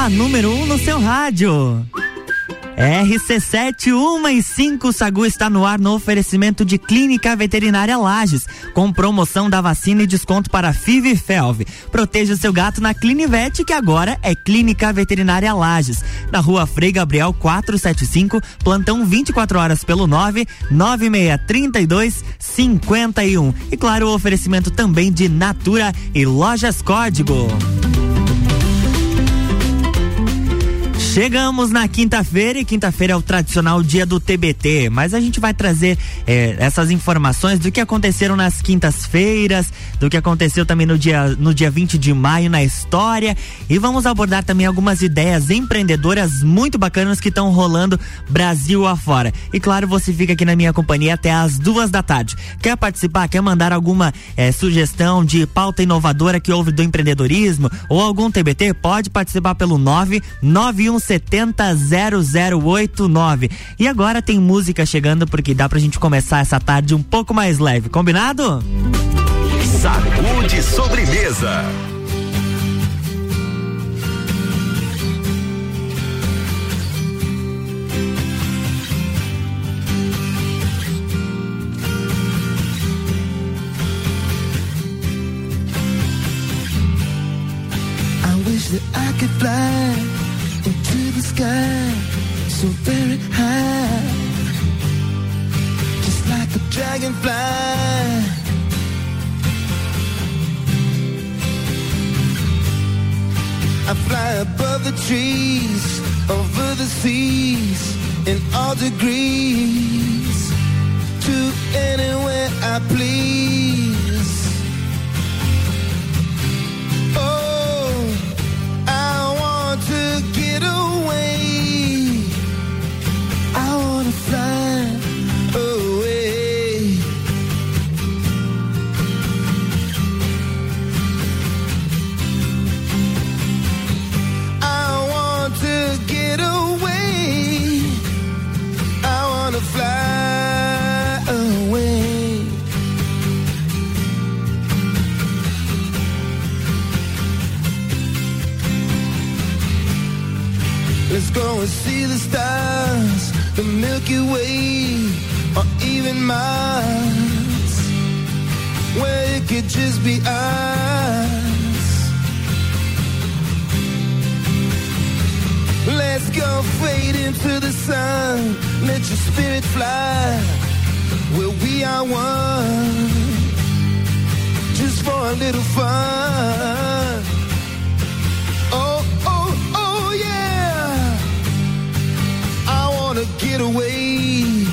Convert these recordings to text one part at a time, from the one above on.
a número 1 um no seu rádio. RC7 1 e 5 Sagu está no ar no oferecimento de Clínica Veterinária Lages, com promoção da vacina e desconto para FIV e FELV. Proteja seu gato na Clinivete, que agora é Clínica Veterinária Lages, na rua Frei Gabriel 475, plantão 24 horas pelo 9 9632 51. E claro, o oferecimento também de Natura e Lojas Código. Chegamos na quinta-feira e quinta-feira é o tradicional dia do TBT, mas a gente vai trazer eh, essas informações do que aconteceram nas quintas-feiras, do que aconteceu também no dia, no dia 20 de maio na história e vamos abordar também algumas ideias empreendedoras muito bacanas que estão rolando Brasil afora. E claro, você fica aqui na minha companhia até as duas da tarde. Quer participar? Quer mandar alguma eh, sugestão de pauta inovadora que houve do empreendedorismo ou algum TBT? Pode participar pelo 991 0089. E agora tem música chegando porque dá pra gente começar essa tarde um pouco mais leve, combinado? Sacude sobremesa. I wish that I could fly the sky so very high, just like a dragonfly. I fly above the trees, over the seas, in all degrees, to anywhere I please. And see the stars, the Milky Way, or even Mars, where it could just be us. Let's go fade into the sun, let your spirit fly, where we are one, just for a little fun. Get away.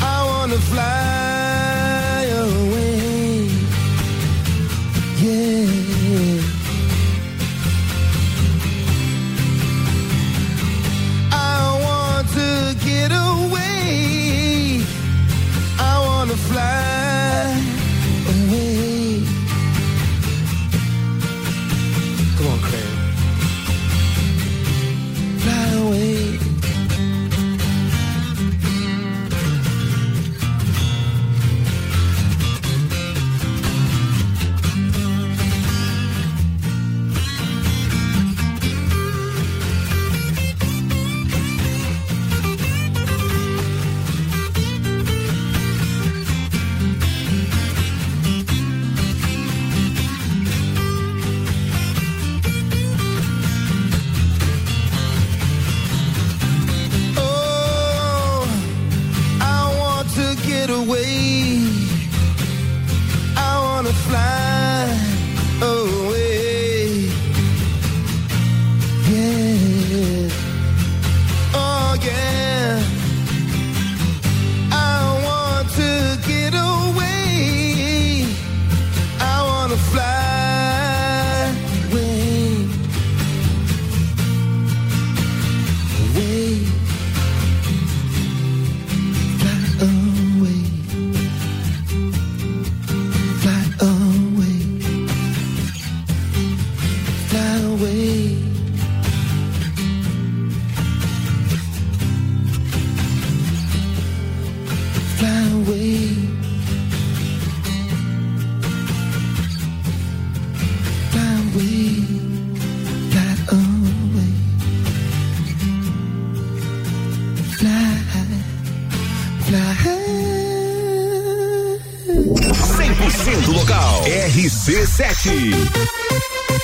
I wanna fly 100% local. RC7.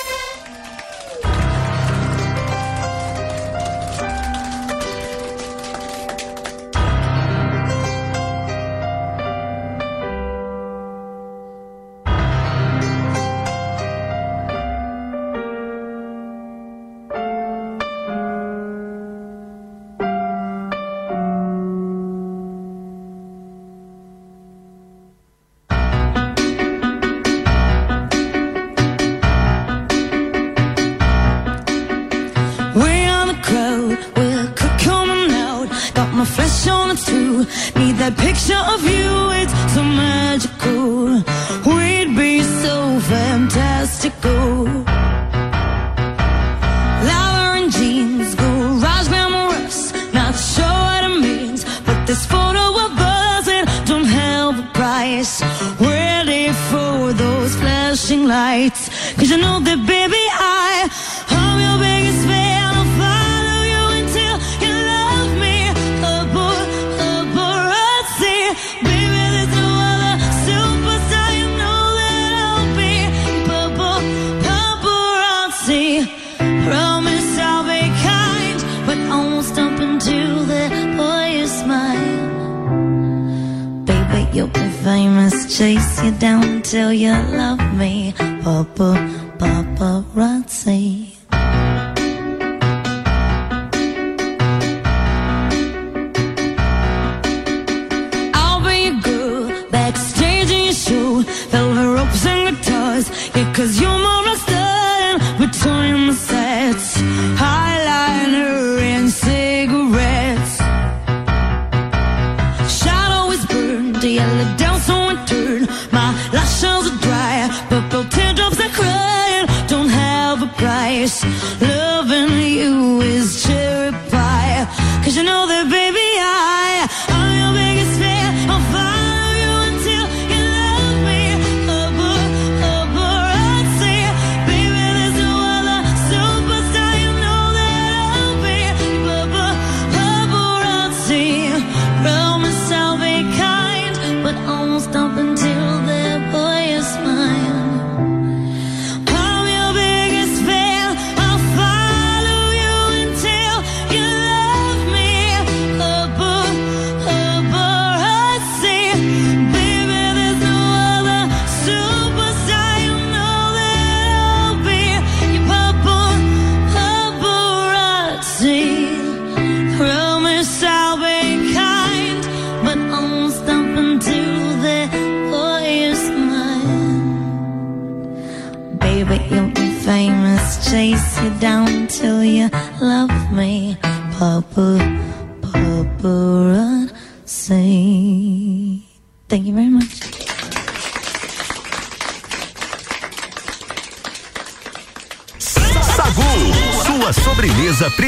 stars. Yeah, cause you're my rock star and we're touring the sets. Highliner and cigarettes. Shadow is burned, the yellow down so I turn. My lashes are dry, purple teardrops are crying. Don't have a price.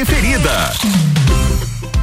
preferida.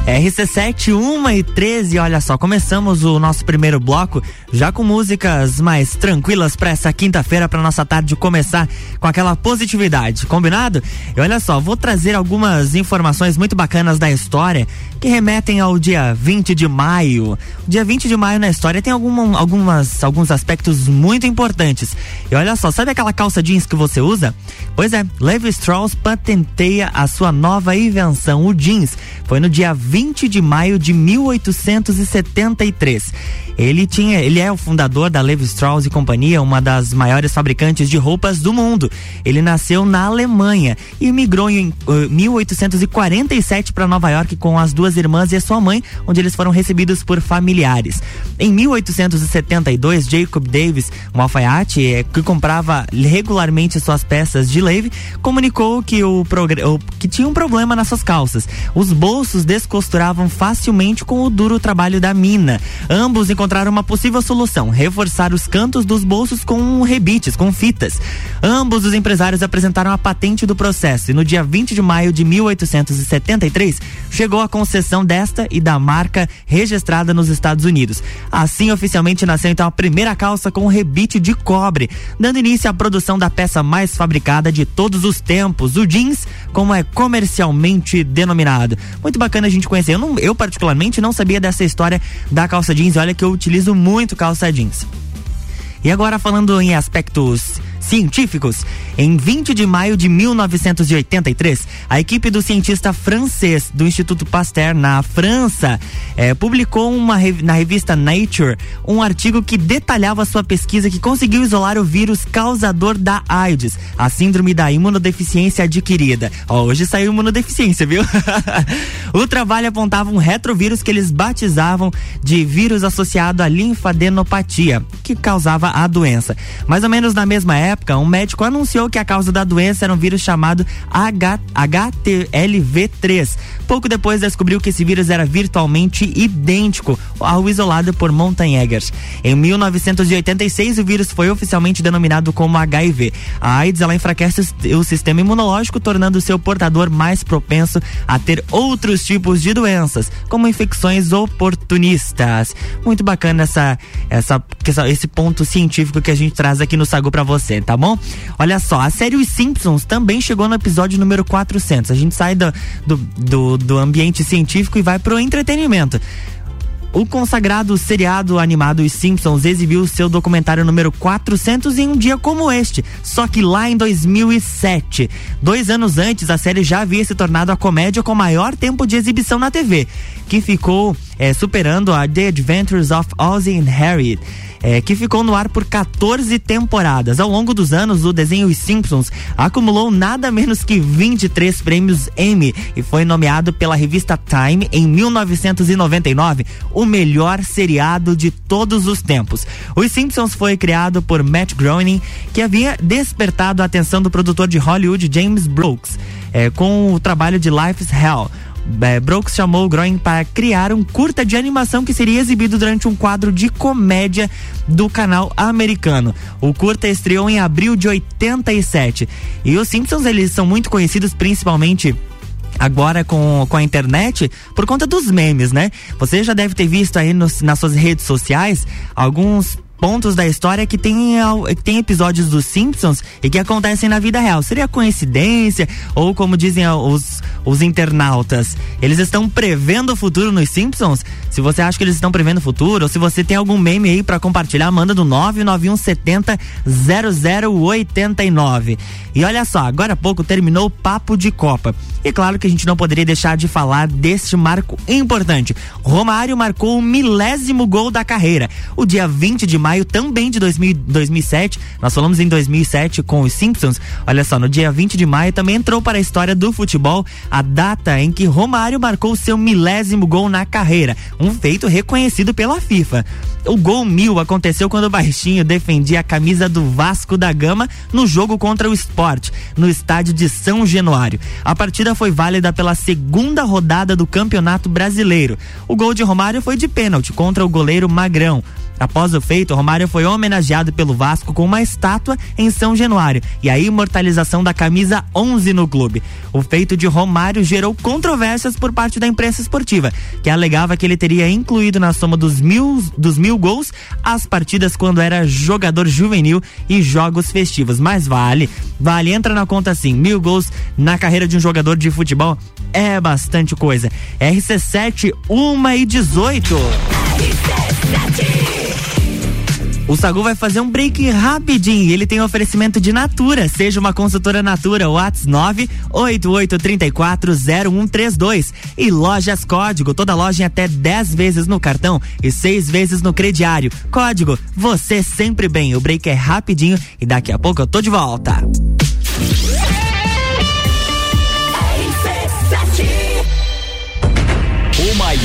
RC7, 1 e 13, olha só, começamos o nosso primeiro bloco já com músicas mais tranquilas para essa quinta-feira, para nossa tarde começar com aquela positividade, combinado? E olha só, vou trazer algumas informações muito bacanas da história que remetem ao dia 20 de maio. O dia 20 de maio na história tem alguma, algumas, alguns aspectos muito importantes. E olha só, sabe aquela calça jeans que você usa? Pois é, Levi Strauss patenteia a sua nova invenção, o jeans. Foi no dia 20 de maio de 1873. Ele tinha, ele é o fundador da Levi Strauss e Companhia, uma das maiores fabricantes de roupas do mundo. Ele nasceu na Alemanha e migrou em uh, 1847 para Nova York com as duas irmãs e a sua mãe, onde eles foram recebidos por familiares. Em 1872, Jacob Davis, um alfaiate eh, que comprava regularmente suas peças de Levi, comunicou que o, o que tinha um problema nas suas calças. Os bolsos descosturavam facilmente com o duro trabalho da mina. Ambos encontraram encontrar uma possível solução: reforçar os cantos dos bolsos com rebites, com fitas. Ambos os empresários apresentaram a patente do processo e no dia 20 de maio de 1873 chegou a concessão desta e da marca registrada nos Estados Unidos. Assim, oficialmente nasceu então a primeira calça com rebite de cobre, dando início à produção da peça mais fabricada de todos os tempos, o jeans, como é comercialmente denominado. Muito bacana a gente conhecer. Eu, não, eu particularmente não sabia dessa história da calça jeans. Olha que eu utilizo muito calça jeans. E agora falando em aspectos científicos. Em 20 de maio de 1983, a equipe do cientista francês do Instituto Pasteur na França eh, publicou uma, na revista Nature um artigo que detalhava sua pesquisa que conseguiu isolar o vírus causador da AIDS, a síndrome da imunodeficiência adquirida. Oh, hoje saiu imunodeficiência, viu? o trabalho apontava um retrovírus que eles batizavam de vírus associado à linfadenopatia, que causava a doença. Mais ou menos na mesma época, época, um médico anunciou que a causa da doença era um vírus chamado H HTLV3. Pouco depois descobriu que esse vírus era virtualmente idêntico ao isolado por Montagnegers. Em 1986, o vírus foi oficialmente denominado como HIV. A AIDS ela enfraquece o sistema imunológico, tornando seu portador mais propenso a ter outros tipos de doenças, como infecções oportunistas. Muito bacana essa, essa, esse ponto científico que a gente traz aqui no Sagu para você tá bom? Olha só, a série Os Simpsons também chegou no episódio número 400. A gente sai do, do, do, do ambiente científico e vai pro entretenimento. O consagrado seriado animado Os Simpsons exibiu seu documentário número 400 em um dia como este, só que lá em 2007. Dois anos antes, a série já havia se tornado a comédia com maior tempo de exibição na TV, que ficou é, superando a The Adventures of Ozzie and Harriet é, que ficou no ar por 14 temporadas. Ao longo dos anos, o desenho Os Simpsons acumulou nada menos que 23 prêmios Emmy e foi nomeado pela revista Time em 1999 o melhor seriado de todos os tempos. Os Simpsons foi criado por Matt Groening, que havia despertado a atenção do produtor de Hollywood James Brooks, é, com o trabalho de Life's Hell é, Brooks chamou o Groen para criar um curta de animação que seria exibido durante um quadro de comédia do canal americano. O curta estreou em abril de 87. E os Simpsons, eles são muito conhecidos principalmente agora com, com a internet por conta dos memes, né? Você já deve ter visto aí nos, nas suas redes sociais alguns pontos da história que tem, tem episódios dos Simpsons e que acontecem na vida real. Seria coincidência? Ou como dizem os, os internautas, eles estão prevendo o futuro nos Simpsons? Se você acha que eles estão prevendo o futuro, ou se você tem algum meme aí para compartilhar, manda do 99170 0089. E olha só, agora há pouco terminou o papo de Copa. E claro que a gente não poderia deixar de falar deste marco importante. Romário marcou o milésimo gol da carreira. O dia 20 de maio também de 2000, 2007, nós falamos em 2007 com os Simpsons. Olha só, no dia 20 de maio também entrou para a história do futebol a data em que Romário marcou seu milésimo gol na carreira, um feito reconhecido pela FIFA. O gol mil aconteceu quando o Baixinho defendia a camisa do Vasco da Gama no jogo contra o Sport, no estádio de São Januário. A partida foi válida pela segunda rodada do Campeonato Brasileiro. O gol de Romário foi de pênalti contra o goleiro Magrão. Após o feito, Romário foi homenageado pelo Vasco com uma estátua em São Januário e a imortalização da camisa 11 no clube. O feito de Romário gerou controvérsias por parte da imprensa esportiva, que alegava que ele teria incluído na soma dos mil, dos mil gols as partidas quando era jogador juvenil e jogos festivos. Mas vale, vale, entra na conta assim, mil gols na carreira de um jogador de futebol é bastante coisa. RC7, 1 e 18. RC7. O Sagu vai fazer um break rapidinho. Ele tem oferecimento de Natura. Seja uma consultora Natura. Whats 988340132. E Lojas Código. Toda loja em até 10 vezes no cartão e 6 vezes no crediário. Código, você sempre bem. O break é rapidinho e daqui a pouco eu tô de volta.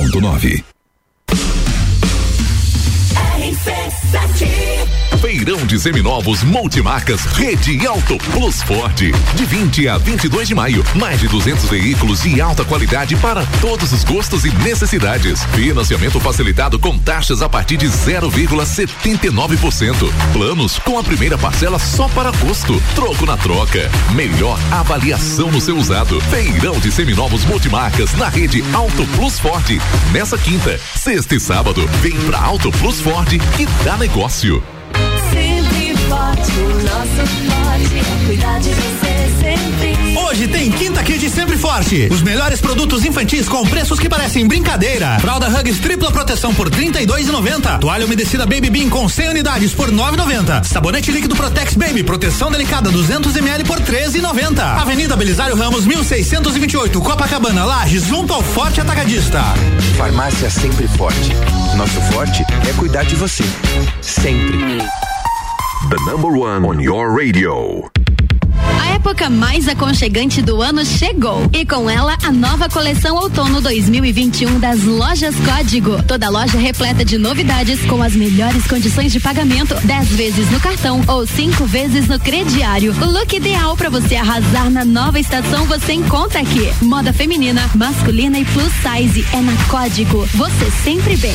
89.9 Feirão de seminovos multimarcas Rede Auto Plus Ford. De 20 a 22 de maio, mais de 200 veículos de alta qualidade para todos os gostos e necessidades. Financiamento facilitado com taxas a partir de 0,79%. Planos com a primeira parcela só para agosto. Troco na troca. Melhor avaliação no seu usado. Feirão de seminovos multimarcas na Rede Auto Plus Ford. Nessa quinta, sexta e sábado, vem pra Auto Plus Ford que dá negócio. Forte, o nosso forte é cuidar de você sempre. Hoje tem Quinta Kid Sempre Forte. Os melhores produtos infantis com preços que parecem brincadeira. Fralda Hugs tripla proteção por R$ 32,90. Toalha umedecida Baby Bean com 100 unidades por R$ 9,90. Sabonete líquido Protex Baby proteção delicada 200 ml por R$ 13,90. Avenida Belisário Ramos 1628, Copacabana, Lages, junto ao Forte Atacadista. Farmácia Sempre Forte. Nosso forte é cuidar de você. Sempre. The number one on your radio. A época mais aconchegante do ano chegou e com ela a nova coleção outono 2021 das lojas Código. Toda loja repleta de novidades com as melhores condições de pagamento, 10 vezes no cartão ou cinco vezes no crediário. O look ideal para você arrasar na nova estação você encontra aqui. Moda feminina, masculina e plus size é na Código. Você sempre bem.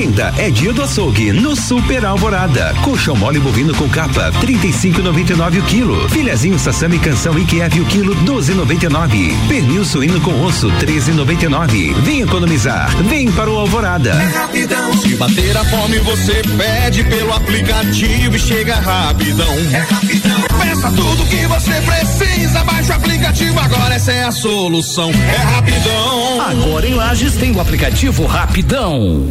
Quinta é dia do açougue no Super Alvorada. Colchão mole bovino com capa, 35,99 o quilo. Filhazinho sassami canção Kiev o quilo, 12,99. Pernil suíno com osso, 13,99. Vem economizar, vem para o Alvorada. É rapidão. Se bater a fome, você pede pelo aplicativo e chega rapidão. É rapidão. Peça tudo que você precisa, baixa o aplicativo agora, essa é a solução. É rapidão. Agora em Lages tem o aplicativo Rapidão.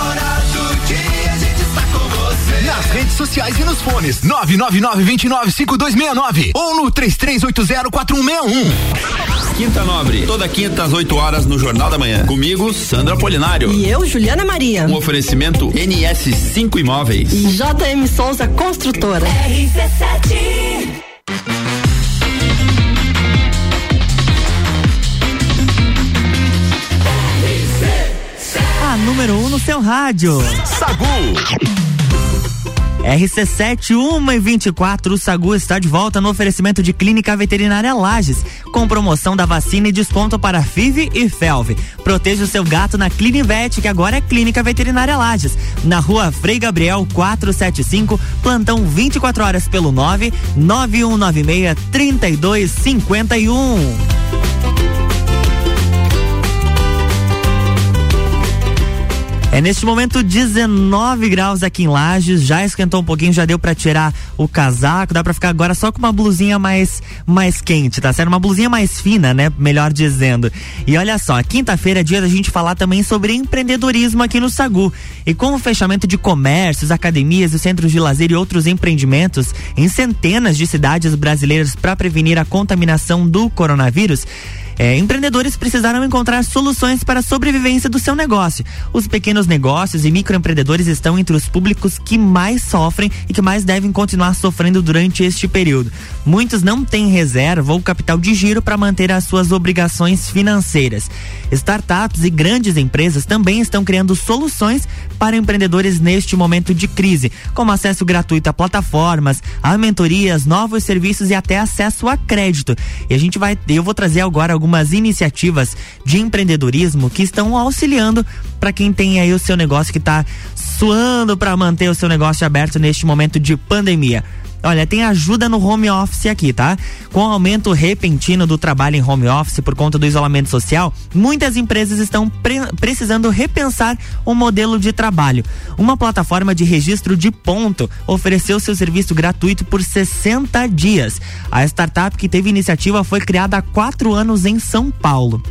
redes sociais e nos fones 999-295269 ou no 33804161. Quinta Nobre, toda quinta às 8 horas no Jornal da Manhã. Comigo, Sandra Polinário. E eu, Juliana Maria. Um oferecimento NS5 Imóveis. E JM Souza Construtora. RC7 A número 1 um no seu rádio. Sagu. RC7 1 e 24, o Sagu está de volta no oferecimento de Clínica Veterinária Lages, com promoção da vacina e desconto para FIV e FELV. Proteja o seu gato na Clinivet, que agora é Clínica Veterinária Lages, na rua Frei Gabriel 475, plantão 24 horas pelo 9 9196 3251. É neste momento 19 graus aqui em Lages, já esquentou um pouquinho, já deu para tirar o casaco, dá para ficar agora só com uma blusinha mais mais quente, tá certo? Uma blusinha mais fina, né? Melhor dizendo. E olha só, quinta-feira é dia da gente falar também sobre empreendedorismo aqui no Sagu. E com o fechamento de comércios, academias, centros de lazer e outros empreendimentos em centenas de cidades brasileiras para prevenir a contaminação do coronavírus, é, empreendedores precisaram encontrar soluções para a sobrevivência do seu negócio. Os pequenos negócios e microempreendedores estão entre os públicos que mais sofrem e que mais devem continuar sofrendo durante este período. Muitos não têm reserva ou capital de giro para manter as suas obrigações financeiras. Startups e grandes empresas também estão criando soluções para empreendedores neste momento de crise, como acesso gratuito a plataformas, a mentorias, novos serviços e até acesso a crédito. E a gente vai, eu vou trazer agora algumas iniciativas de empreendedorismo que estão auxiliando para quem tem aí o seu negócio que está suando para manter o seu negócio aberto neste momento de pandemia. Olha, tem ajuda no home office aqui, tá? Com o aumento repentino do trabalho em home office por conta do isolamento social, muitas empresas estão pre precisando repensar o modelo de trabalho. Uma plataforma de registro de ponto ofereceu seu serviço gratuito por 60 dias. A startup que teve iniciativa foi criada há quatro anos em São Paulo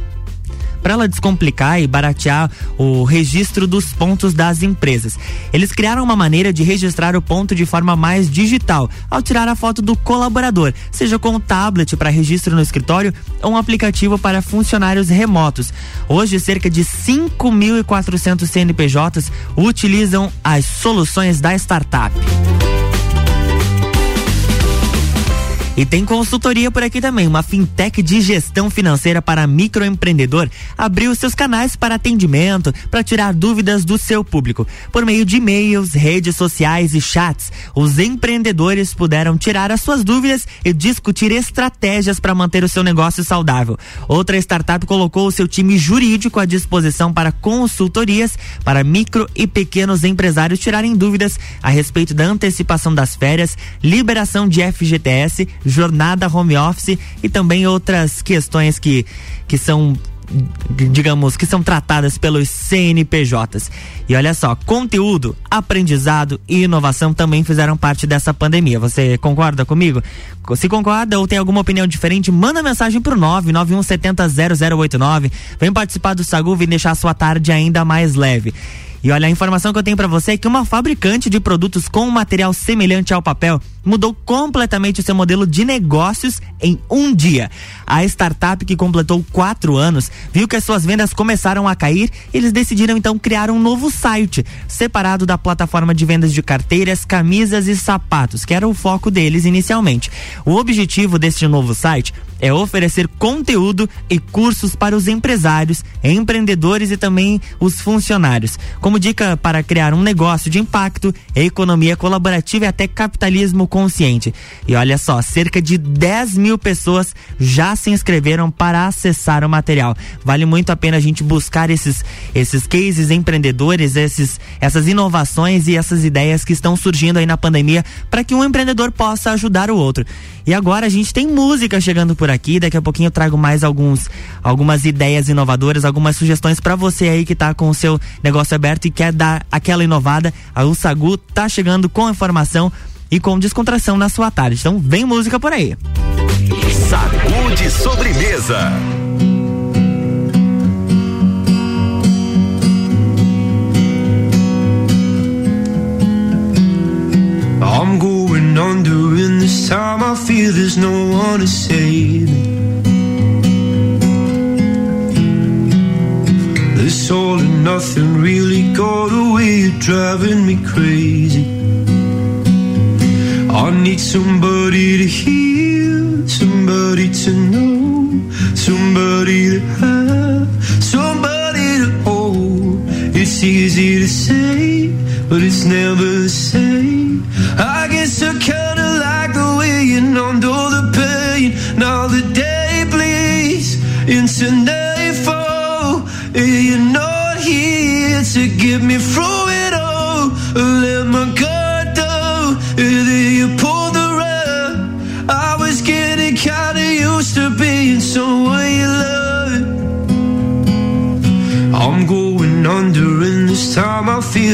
para ela descomplicar e baratear o registro dos pontos das empresas. Eles criaram uma maneira de registrar o ponto de forma mais digital, ao tirar a foto do colaborador, seja com um tablet para registro no escritório ou um aplicativo para funcionários remotos. Hoje, cerca de 5.400 CNPJs utilizam as soluções da startup. E tem consultoria por aqui também. Uma fintech de gestão financeira para microempreendedor abriu seus canais para atendimento, para tirar dúvidas do seu público. Por meio de e-mails, redes sociais e chats, os empreendedores puderam tirar as suas dúvidas e discutir estratégias para manter o seu negócio saudável. Outra startup colocou o seu time jurídico à disposição para consultorias para micro e pequenos empresários tirarem dúvidas a respeito da antecipação das férias, liberação de FGTS, jornada home office e também outras questões que, que são digamos, que são tratadas pelos CNPJs. E olha só, conteúdo, aprendizado e inovação também fizeram parte dessa pandemia. Você concorda comigo? Se concorda ou tem alguma opinião diferente, manda mensagem pro 991700089. Vem participar do Sagu e deixar a sua tarde ainda mais leve. E olha, a informação que eu tenho para você é que uma fabricante de produtos com material semelhante ao papel mudou completamente o seu modelo de negócios em um dia. A startup que completou quatro anos viu que as suas vendas começaram a cair e eles decidiram então criar um novo site separado da plataforma de vendas de carteiras, camisas e sapatos, que era o foco deles inicialmente. O objetivo deste novo site é oferecer conteúdo e cursos para os empresários, empreendedores e também os funcionários. Como dica para criar um negócio de impacto, economia colaborativa e até capitalismo consciente. E olha só, cerca de 10 mil pessoas já se inscreveram para acessar o material. Vale muito a pena a gente buscar esses, esses cases empreendedores, esses, essas inovações e essas ideias que estão surgindo aí na pandemia para que um empreendedor possa ajudar o outro. E agora a gente tem música chegando por aqui. Daqui a pouquinho eu trago mais alguns, algumas ideias inovadoras, algumas sugestões para você aí que tá com o seu negócio aberto e quer dar aquela inovada. A Sagu tá chegando com informação e com descontração na sua tarde. Então vem música por aí. Sagu de sobremesa. I'm going under, and this time I feel there's no one to save me. This all and nothing really got away, you're driving me crazy. I need somebody to hear, somebody to know, somebody to have, somebody to hold. It's easy to say, but it's never the same. I guess I kinda like the way you all the pain. Now the day bleeds into nightfall.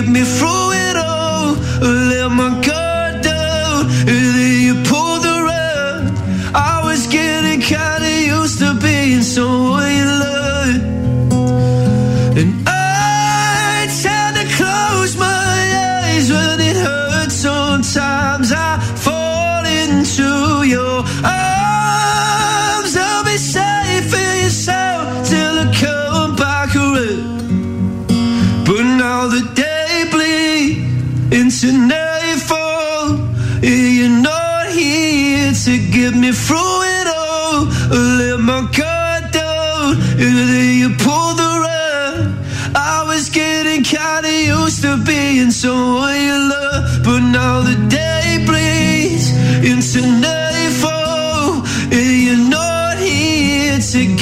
keep me from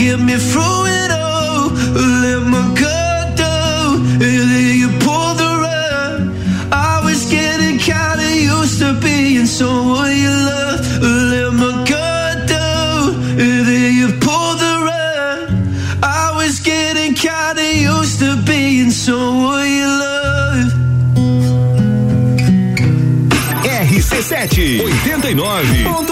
get me through it all. Let my guard down, and then you pull the rug. I was getting kinda used to being someone you love. Let my guard down, and then you pull the rug. I was getting kinda used to being someone you love. RC7 89.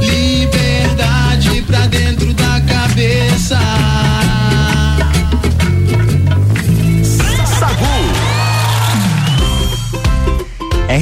Liberdade pra dentro da cabeça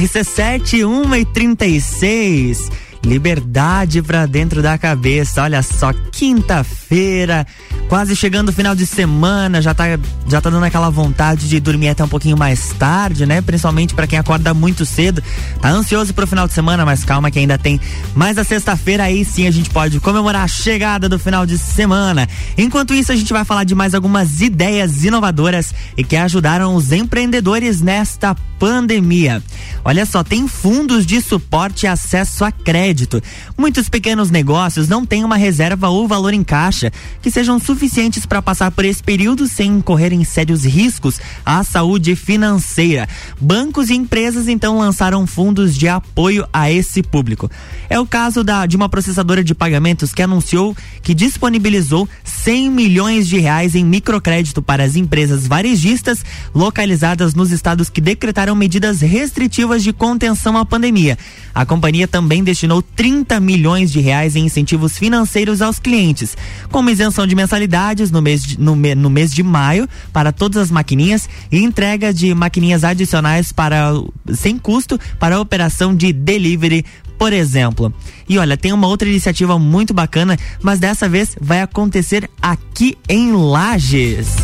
RC7 1 e 36. Liberdade pra dentro da cabeça. Olha só, quinta-feira, quase chegando o final de semana, já tá, já tá dando aquela vontade de dormir até um pouquinho mais tarde, né? Principalmente pra quem acorda muito cedo. Tá ansioso pro final de semana, mas calma que ainda tem mais a sexta-feira aí sim a gente pode comemorar a chegada do final de semana. Enquanto isso, a gente vai falar de mais algumas ideias inovadoras e que ajudaram os empreendedores nesta pandemia. Olha só, tem fundos de suporte e acesso a crédito. Muitos pequenos negócios não têm uma reserva ou valor em caixa que sejam suficientes para passar por esse período sem incorrerem sérios riscos à saúde financeira. Bancos e empresas então lançaram fundos de apoio a esse público. É o caso da, de uma processadora de pagamentos que anunciou que disponibilizou 100 milhões de reais em microcrédito para as empresas varejistas localizadas nos estados que decretaram medidas restritivas de contenção à pandemia. A companhia também destinou 30 milhões de reais em incentivos financeiros aos clientes, como isenção de mensalidades no mês de, no, no mês de maio para todas as maquininhas e entrega de maquininhas adicionais para sem custo para a operação de delivery por exemplo. E olha, tem uma outra iniciativa muito bacana, mas dessa vez vai acontecer aqui em Lages.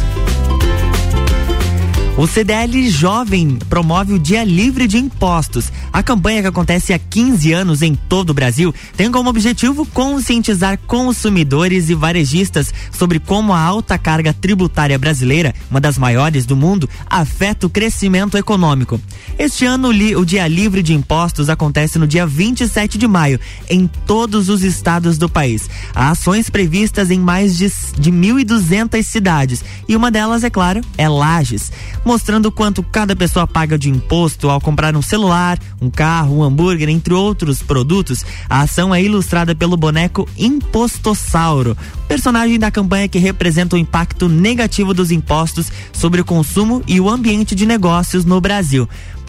O CDL Jovem promove o Dia Livre de Impostos. A campanha que acontece há 15 anos em todo o Brasil tem como objetivo conscientizar consumidores e varejistas sobre como a alta carga tributária brasileira, uma das maiores do mundo, afeta o crescimento econômico. Este ano, o Dia Livre de Impostos acontece no dia 27 de maio, em todos os estados do país. Há ações previstas em mais de, de 1.200 cidades e uma delas, é claro, é Lages, mostrando quanto cada pessoa paga de imposto ao comprar um celular, um carro, um hambúrguer, entre outros produtos. A ação é ilustrada pelo boneco Impostossauro, personagem da campanha que representa o impacto negativo dos impostos sobre o consumo e o ambiente de negócios no Brasil.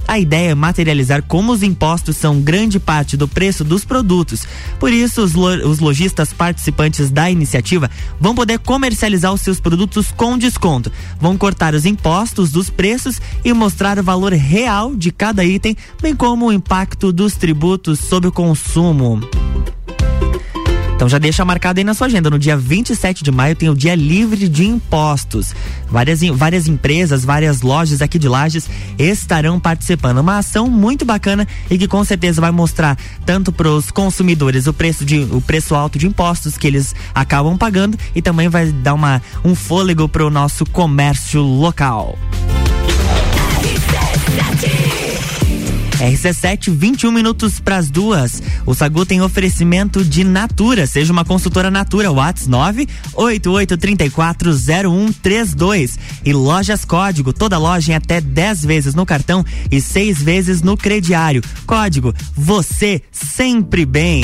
A ideia é materializar como os impostos são grande parte do preço dos produtos. Por isso, os, lo- os lojistas participantes da iniciativa vão poder comercializar os seus produtos com desconto. Vão cortar os impostos dos preços e mostrar o valor real de cada item, bem como o impacto dos tributos sobre o consumo. Então já deixa marcado aí na sua agenda. No dia 27 de maio tem o dia livre de impostos. Várias, várias empresas, várias lojas aqui de Lages estarão participando. Uma ação muito bacana e que com certeza vai mostrar tanto para os consumidores o preço, de, o preço alto de impostos que eles acabam pagando e também vai dar uma, um fôlego para o nosso comércio local. RC7, 21 minutos para as duas. O Sagu tem oferecimento de Natura. Seja uma consultora Natura. Whats 988340132. E Lojas Código. Toda loja em até 10 vezes no cartão e 6 vezes no crediário. Código Você Sempre Bem.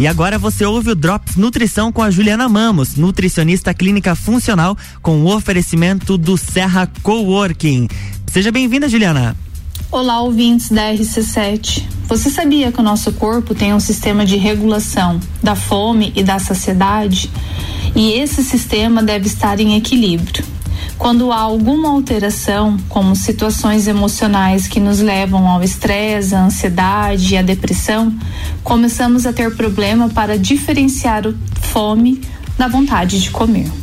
E agora você ouve o Drops Nutrição com a Juliana Mamos, nutricionista clínica funcional, com o oferecimento do Serra Coworking. Seja bem-vinda, Juliana. Olá, ouvintes da RC7. Você sabia que o nosso corpo tem um sistema de regulação da fome e da saciedade? E esse sistema deve estar em equilíbrio. Quando há alguma alteração, como situações emocionais que nos levam ao estresse, à ansiedade e à depressão, começamos a ter problema para diferenciar o fome da vontade de comer.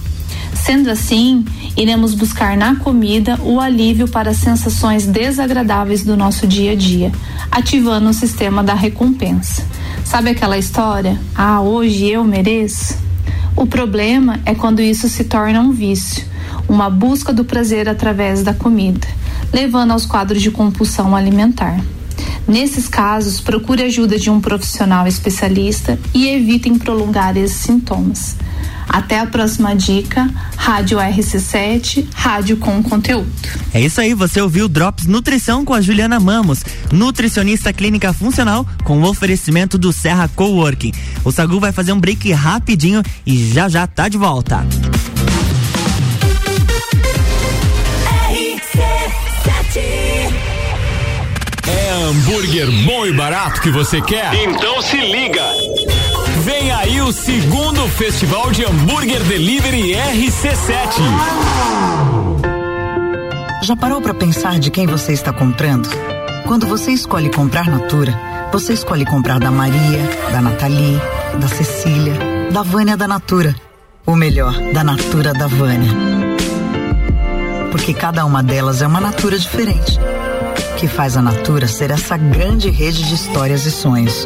Sendo assim, iremos buscar na comida o alívio para sensações desagradáveis do nosso dia a dia, ativando o sistema da recompensa. Sabe aquela história? Ah, hoje eu mereço? O problema é quando isso se torna um vício, uma busca do prazer através da comida, levando aos quadros de compulsão alimentar. Nesses casos, procure ajuda de um profissional especialista e evitem prolongar esses sintomas. Até a próxima dica, Rádio RC7, rádio com conteúdo. É isso aí, você ouviu Drops Nutrição com a Juliana Mamos, nutricionista clínica funcional com o oferecimento do Serra Coworking. O Sagu vai fazer um break rapidinho e já já tá de volta. É hambúrguer bom e barato que você quer? Então se liga! Vem aí o segundo Festival de Hambúrguer Delivery RC7. Já parou para pensar de quem você está comprando? Quando você escolhe comprar Natura, você escolhe comprar da Maria, da Nathalie, da Cecília, da Vânia da Natura. Ou melhor, da Natura da Vânia. Porque cada uma delas é uma Natura diferente. Que faz a Natura ser essa grande rede de histórias e sonhos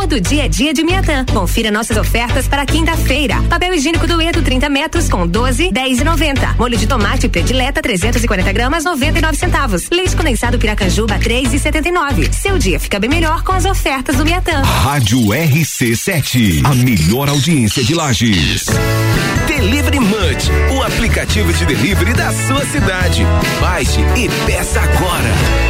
Todo dia é dia de Miatã. Confira nossas ofertas para quinta-feira. Papel higiênico dueto 30 metros com 12, 10 e 90. Molho de tomate predileta 340 gramas 99 centavos. Leite condensado Piracanjuba 3 e 79. Seu dia fica bem melhor com as ofertas do Miatã. Rádio RC7, a melhor audiência de Lages. Delivery Munch, o aplicativo de delivery da sua cidade. Baixe e peça agora.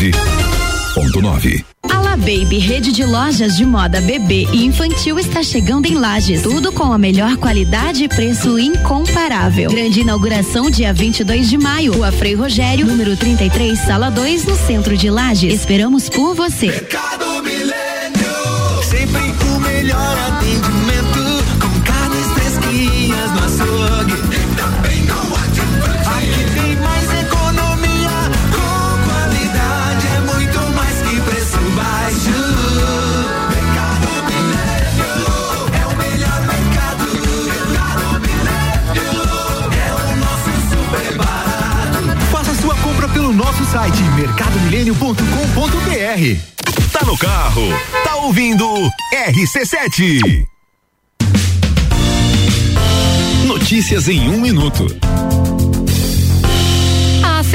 89.9. Ala Baby, rede de lojas de moda bebê e infantil está chegando em Lages. Tudo com a melhor qualidade e preço incomparável. Grande inauguração dia 22 de maio. Rua Frei Rogério, número 33, sala 2, no centro de Lages. Esperamos por você. Mercado Milênio, site mercadomilênio.com.br. Tá no carro, tá ouvindo RC7. Notícias em um minuto.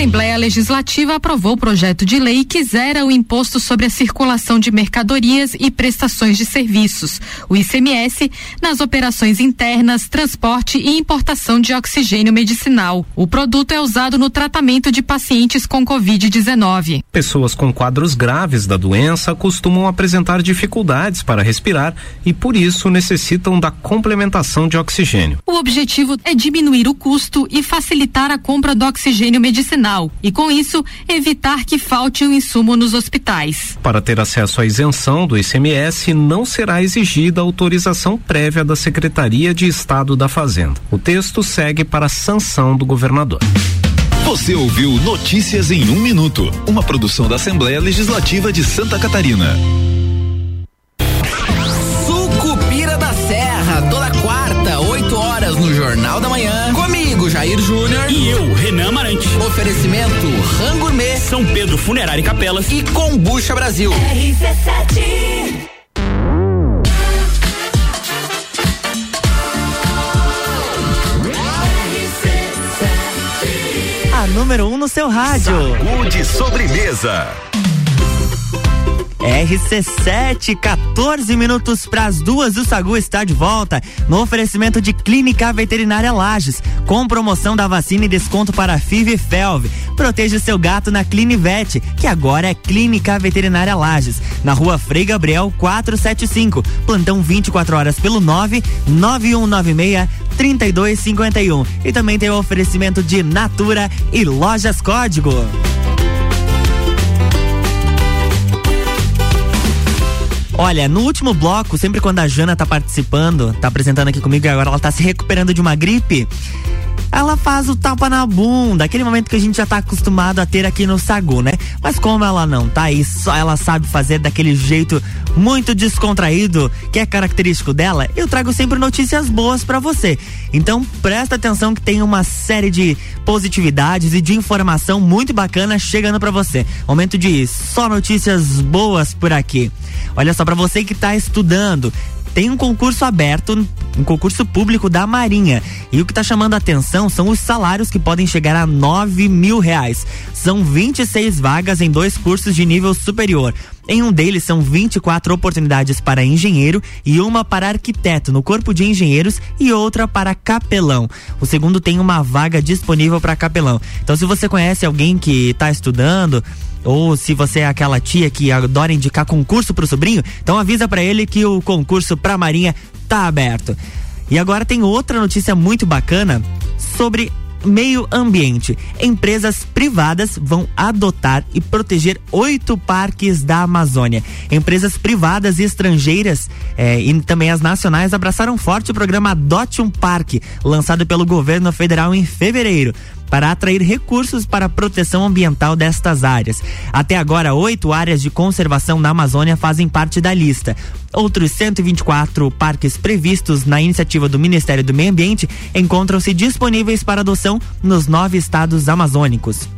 Assembleia Legislativa aprovou o projeto de lei que zera o imposto sobre a circulação de mercadorias e prestações de serviços, o ICMS, nas operações internas, transporte e importação de oxigênio medicinal. O produto é usado no tratamento de pacientes com Covid-19. Pessoas com quadros graves da doença costumam apresentar dificuldades para respirar e, por isso, necessitam da complementação de oxigênio. O objetivo é diminuir o custo e facilitar a compra do oxigênio medicinal e, com isso, evitar que falte o insumo nos hospitais. Para ter acesso à isenção do ICMS, não será exigida autorização prévia da Secretaria de Estado da Fazenda. O texto segue para a sanção do governador. Você ouviu Notícias em um Minuto, uma produção da Assembleia Legislativa de Santa Catarina. Sucupira da Serra, toda quarta, 8 horas no Jornal da Manhã. Jair Júnior. E eu, Renan Amarante. Oferecimento Rango Gourmet, São Pedro Funerária e Capelas e Combucha Brasil. RC7 A número 1 um no seu rádio. Saúde sobremesa. RC7, 14 minutos para as duas. O Sagu está de volta no oferecimento de Clínica Veterinária Lages, com promoção da vacina e desconto para FIV e FELV. Proteja seu gato na Clinivet, que agora é Clínica Veterinária Lages, na rua Frei Gabriel 475. Plantão 24 horas pelo 9 9196 3251. E também tem o oferecimento de Natura e Lojas Código. Olha, no último bloco, sempre quando a Jana tá participando, tá apresentando aqui comigo e agora ela tá se recuperando de uma gripe, ela faz o tapa na bunda, aquele momento que a gente já tá acostumado a ter aqui no Sagu, né? Mas como ela não tá aí, só ela sabe fazer daquele jeito muito descontraído, que é característico dela, eu trago sempre notícias boas para você. Então presta atenção que tem uma série de positividades e de informação muito bacana chegando para você. Momento de só notícias boas por aqui. Olha só, para você que tá estudando, tem um concurso aberto, um concurso público da Marinha. E o que está chamando a atenção são os salários que podem chegar a nove mil reais. São 26 vagas em dois cursos de nível superior. Em um deles são 24 oportunidades para engenheiro e uma para arquiteto no corpo de engenheiros e outra para capelão. O segundo tem uma vaga disponível para capelão. Então, se você conhece alguém que está estudando, ou se você é aquela tia que adora indicar concurso pro sobrinho, então avisa para ele que o concurso pra Marinha tá aberto. E agora tem outra notícia muito bacana sobre meio ambiente. Empresas privadas vão adotar e proteger oito parques da Amazônia. Empresas privadas e estrangeiras eh, e também as nacionais abraçaram forte o programa Adote um Parque, lançado pelo governo federal em fevereiro para atrair recursos para a proteção ambiental destas áreas. Até agora, oito áreas de conservação na Amazônia fazem parte da lista. Outros 124 parques previstos na iniciativa do Ministério do Meio Ambiente encontram-se disponíveis para adoção nos nove estados amazônicos.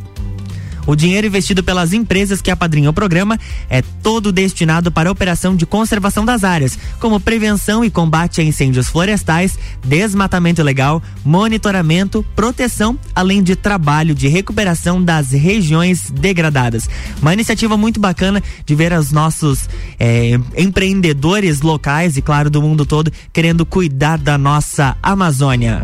O dinheiro investido pelas empresas que apadrinham o programa é todo destinado para a operação de conservação das áreas, como prevenção e combate a incêndios florestais, desmatamento ilegal, monitoramento, proteção, além de trabalho de recuperação das regiões degradadas. Uma iniciativa muito bacana de ver os nossos eh, empreendedores locais e, claro, do mundo todo querendo cuidar da nossa Amazônia.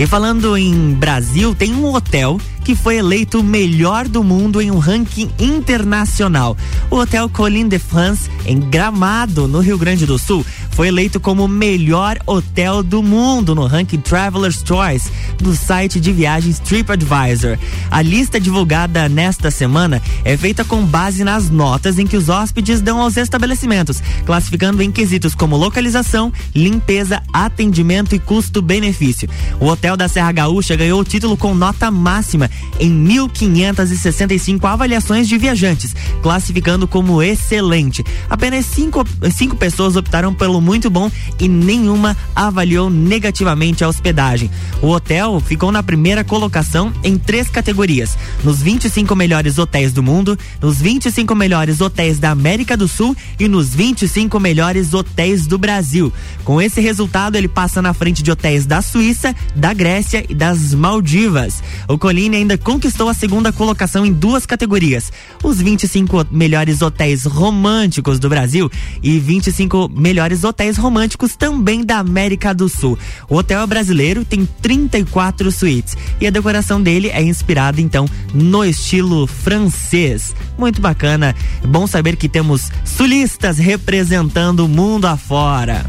E falando em Brasil, tem um hotel que foi eleito o melhor do mundo em um ranking internacional. O Hotel Colline de France, em Gramado, no Rio Grande do Sul, foi eleito como o melhor hotel do mundo no ranking Traveler's Choice do site de viagens TripAdvisor. A lista divulgada nesta semana é feita com base nas notas em que os hóspedes dão aos estabelecimentos, classificando em quesitos como localização, limpeza, atendimento e custo-benefício. O Hotel da Serra Gaúcha ganhou o título com nota máxima em 1.565 avaliações de viajantes, classificando como excelente. Apenas cinco, cinco pessoas optaram pelo muito bom e nenhuma avaliou negativamente a hospedagem. O hotel ficou na primeira colocação em três categorias: nos 25 melhores hotéis do mundo, nos 25 melhores hotéis da América do Sul e nos 25 melhores hotéis do Brasil. Com esse resultado, ele passa na frente de hotéis da Suíça, da Grécia e das Maldivas. O Colline ainda conquistou a segunda colocação em duas categorias: os 25 melhores hotéis românticos do Brasil e 25 melhores hotéis românticos também da América do Sul. O hotel é brasileiro tem 34 suítes e a decoração dele é inspirada então no estilo francês. Muito bacana. Bom saber que temos sulistas representando o mundo afora.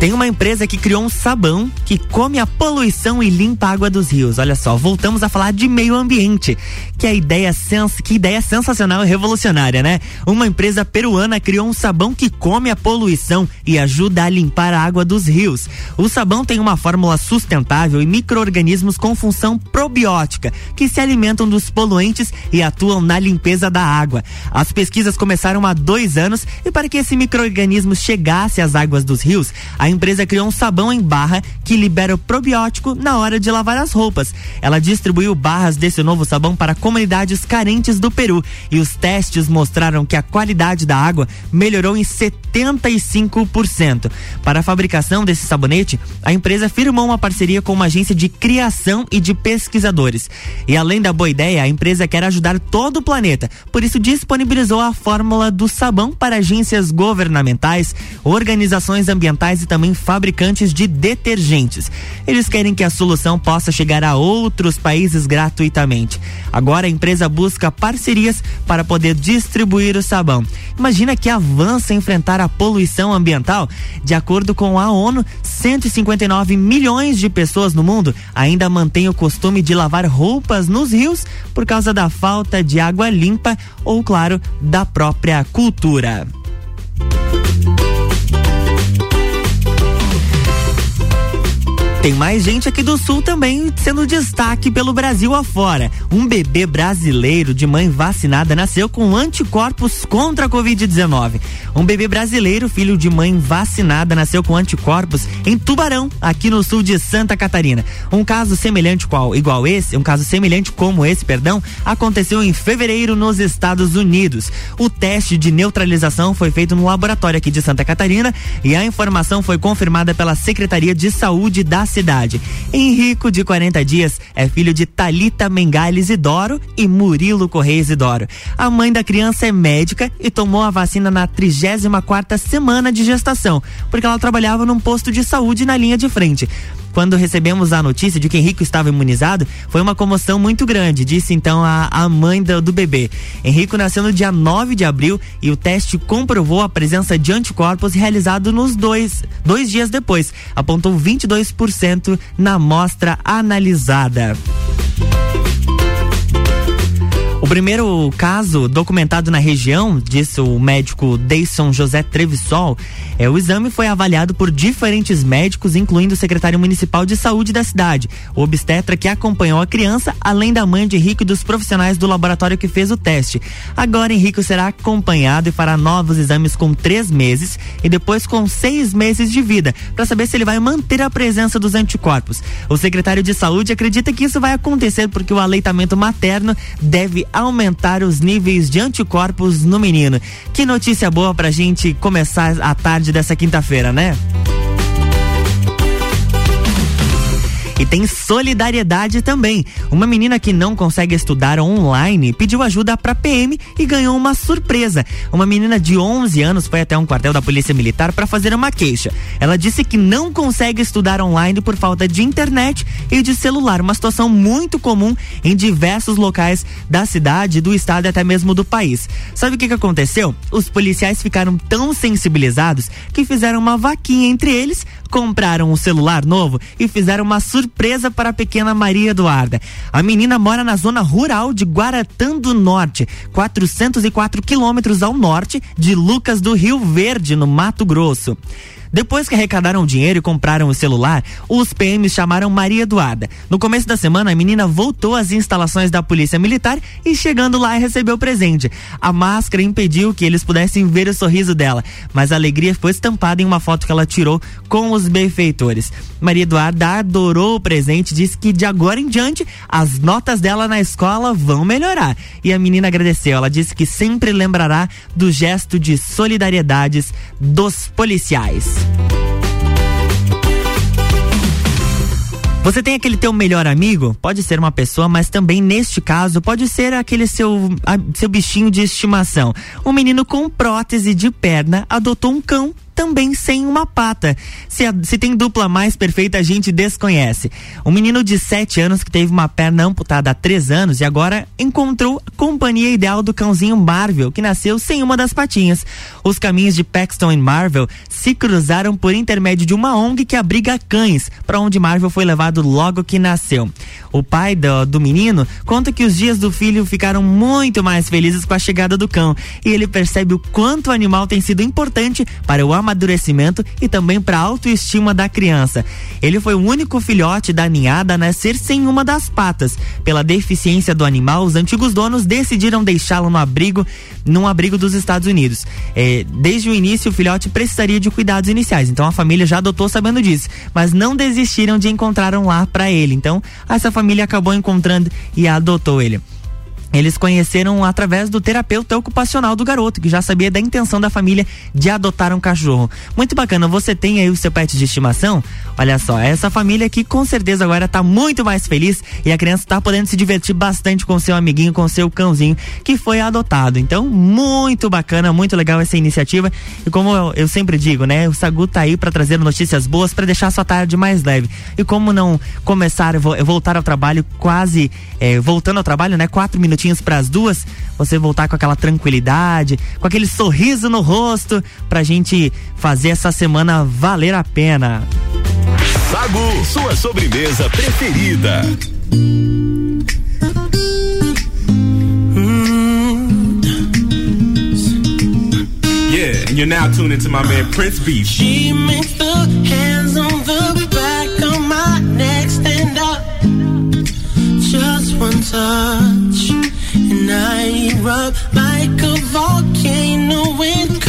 Tem uma empresa que criou um sabão que come a poluição e limpa a água dos rios. Olha só, voltamos a falar de meio ambiente. Que a ideia sens que ideia sensacional e revolucionária, né? Uma empresa peruana criou um sabão que come a poluição e ajuda a limpar a água dos rios. O sabão tem uma fórmula sustentável e micro-organismos com função probiótica que se alimentam dos poluentes e atuam na limpeza da água. As pesquisas começaram há dois anos e para que esse micro-organismo chegasse às águas dos rios, a empresa criou um sabão em barra que libera o probiótico na hora de lavar as roupas. Ela distribuiu barras desse novo sabão para comunidades carentes do Peru e os testes mostraram que a qualidade da água melhorou em 75%. Para a fabricação desse sabonete, a empresa firmou uma parceria com uma agência de criação e de pesquisadores. E além da boa ideia, a empresa quer ajudar todo o planeta, por isso disponibilizou a fórmula do sabão para agências governamentais, organizações ambientais e também também fabricantes de detergentes. Eles querem que a solução possa chegar a outros países gratuitamente. Agora a empresa busca parcerias para poder distribuir o sabão. Imagina que avança enfrentar a poluição ambiental. De acordo com a ONU, 159 milhões de pessoas no mundo ainda mantêm o costume de lavar roupas nos rios por causa da falta de água limpa ou, claro, da própria cultura. Tem mais gente aqui do sul também sendo destaque pelo Brasil afora. Um bebê brasileiro de mãe vacinada nasceu com anticorpos contra a Covid-19. Um bebê brasileiro, filho de mãe vacinada, nasceu com anticorpos em Tubarão, aqui no sul de Santa Catarina. Um caso semelhante qual igual esse, um caso semelhante como esse, perdão, aconteceu em fevereiro nos Estados Unidos. O teste de neutralização foi feito no laboratório aqui de Santa Catarina e a informação foi confirmada pela Secretaria de Saúde da cidade. Henrico, de 40 dias, é filho de Talita Mengales Isidoro e Murilo Correia Isidoro. A mãe da criança é médica e tomou a vacina na 34 quarta semana de gestação, porque ela trabalhava num posto de saúde na linha de frente. Quando recebemos a notícia de que Henrico estava imunizado, foi uma comoção muito grande, disse então a, a mãe do, do bebê. Henrico nasceu no dia 9 de abril e o teste comprovou a presença de anticorpos realizado nos dois, dois dias depois. Apontou 22% na amostra analisada. Primeiro caso documentado na região, disse o médico Deison José Trevissol, é, o exame foi avaliado por diferentes médicos, incluindo o secretário municipal de saúde da cidade, o obstetra que acompanhou a criança, além da mãe de Henrique e dos profissionais do laboratório que fez o teste. Agora Henrique será acompanhado e fará novos exames com três meses e depois com seis meses de vida, para saber se ele vai manter a presença dos anticorpos. O secretário de saúde acredita que isso vai acontecer porque o aleitamento materno deve aumentar os níveis de anticorpos no menino. Que notícia boa pra gente começar a tarde dessa quinta-feira, né? E tem solidariedade também. Uma menina que não consegue estudar online pediu ajuda para PM e ganhou uma surpresa. Uma menina de 11 anos foi até um quartel da Polícia Militar para fazer uma queixa. Ela disse que não consegue estudar online por falta de internet e de celular, uma situação muito comum em diversos locais da cidade, do estado e até mesmo do país. Sabe o que, que aconteceu? Os policiais ficaram tão sensibilizados que fizeram uma vaquinha entre eles, compraram um celular novo e fizeram uma surpresa surpresa para a pequena Maria Eduarda. A menina mora na zona rural de Guaratã do Norte, 404 quilômetros ao norte de Lucas do Rio Verde, no Mato Grosso. Depois que arrecadaram o dinheiro e compraram o celular, os PMs chamaram Maria Eduarda. No começo da semana, a menina voltou às instalações da Polícia Militar e chegando lá recebeu o presente. A máscara impediu que eles pudessem ver o sorriso dela, mas a alegria foi estampada em uma foto que ela tirou com os benfeitores. Maria Eduarda adorou o presente, disse que de agora em diante as notas dela na escola vão melhorar. E a menina agradeceu, ela disse que sempre lembrará do gesto de solidariedades dos policiais. Você tem aquele teu melhor amigo? Pode ser uma pessoa, mas também neste caso pode ser aquele seu, seu bichinho de estimação. Um menino com prótese de perna adotou um cão também sem uma pata. Se, a, se tem dupla mais perfeita, a gente desconhece. Um menino de 7 anos que teve uma perna amputada há 3 anos e agora encontrou a companhia ideal do cãozinho Marvel, que nasceu sem uma das patinhas. Os caminhos de Paxton e Marvel se cruzaram por intermédio de uma ONG que abriga cães, para onde Marvel foi levado logo que nasceu. O pai do, do menino conta que os dias do filho ficaram muito mais felizes com a chegada do cão e ele percebe o quanto o animal tem sido importante para o amadurecimento e também para a autoestima da criança. Ele foi o único filhote da ninhada a nascer sem uma das patas. Pela deficiência do animal, os antigos donos decidiram deixá-lo no abrigo, num abrigo dos Estados Unidos. É, desde o início, o filhote precisaria de cuidados iniciais, então a família já adotou sabendo disso, mas não desistiram de encontrar um lar para ele. Então, essa família acabou encontrando e adotou ele. Eles conheceram através do terapeuta ocupacional do garoto, que já sabia da intenção da família de adotar um cachorro. Muito bacana, você tem aí o seu pet de estimação? Olha só, essa família aqui com certeza agora tá muito mais feliz e a criança tá podendo se divertir bastante com seu amiguinho, com seu cãozinho que foi adotado. Então, muito bacana, muito legal essa iniciativa. E como eu, eu sempre digo, né, o Sagu tá aí para trazer notícias boas, para deixar sua tarde mais leve. E como não começar, voltar ao trabalho quase, eh, voltando ao trabalho, né, quatro minutos minutinhos para as duas, você voltar com aquela tranquilidade, com aquele sorriso no rosto, pra gente fazer essa semana valer a pena. Sagu, sua sobremesa preferida. Yeah, and you're now tuned into my man Prince Beef. She makes the hands on the back of my neck stand up. One touch, and I erupt like a volcano and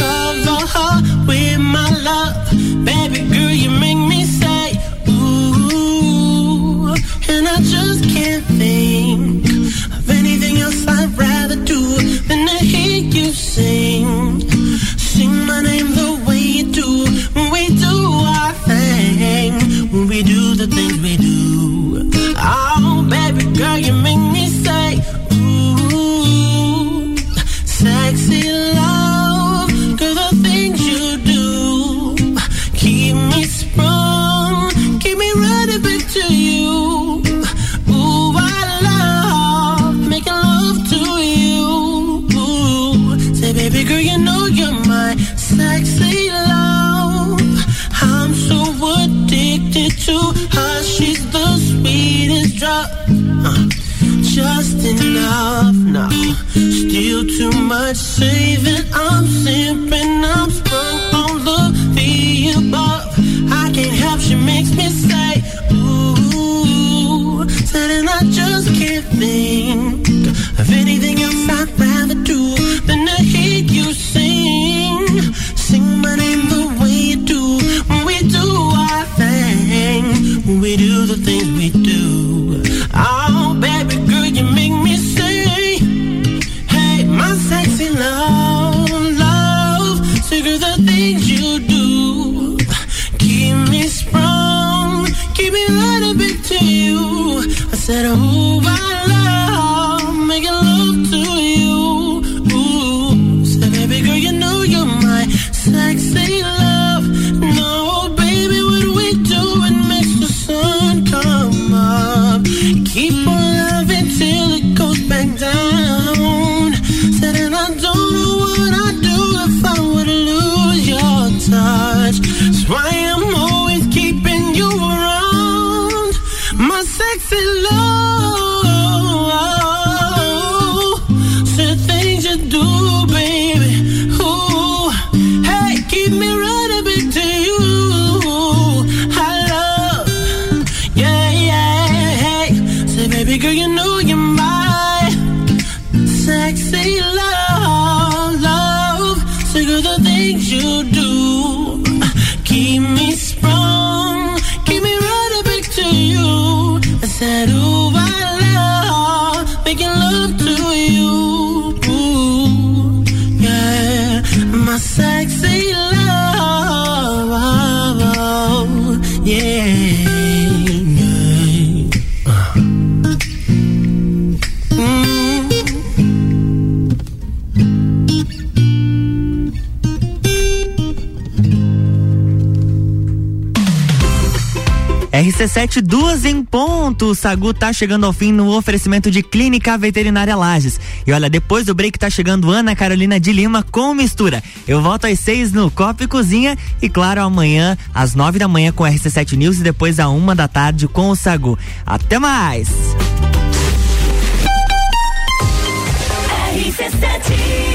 RC7, duas em ponto. O Sagu tá chegando ao fim no oferecimento de Clínica Veterinária Lages. E olha, depois do break tá chegando Ana Carolina de Lima com mistura. Eu volto às seis no Copa e Cozinha e claro, amanhã às nove da manhã com RC7 News e depois à uma da tarde com o Sagu. Até mais! RC7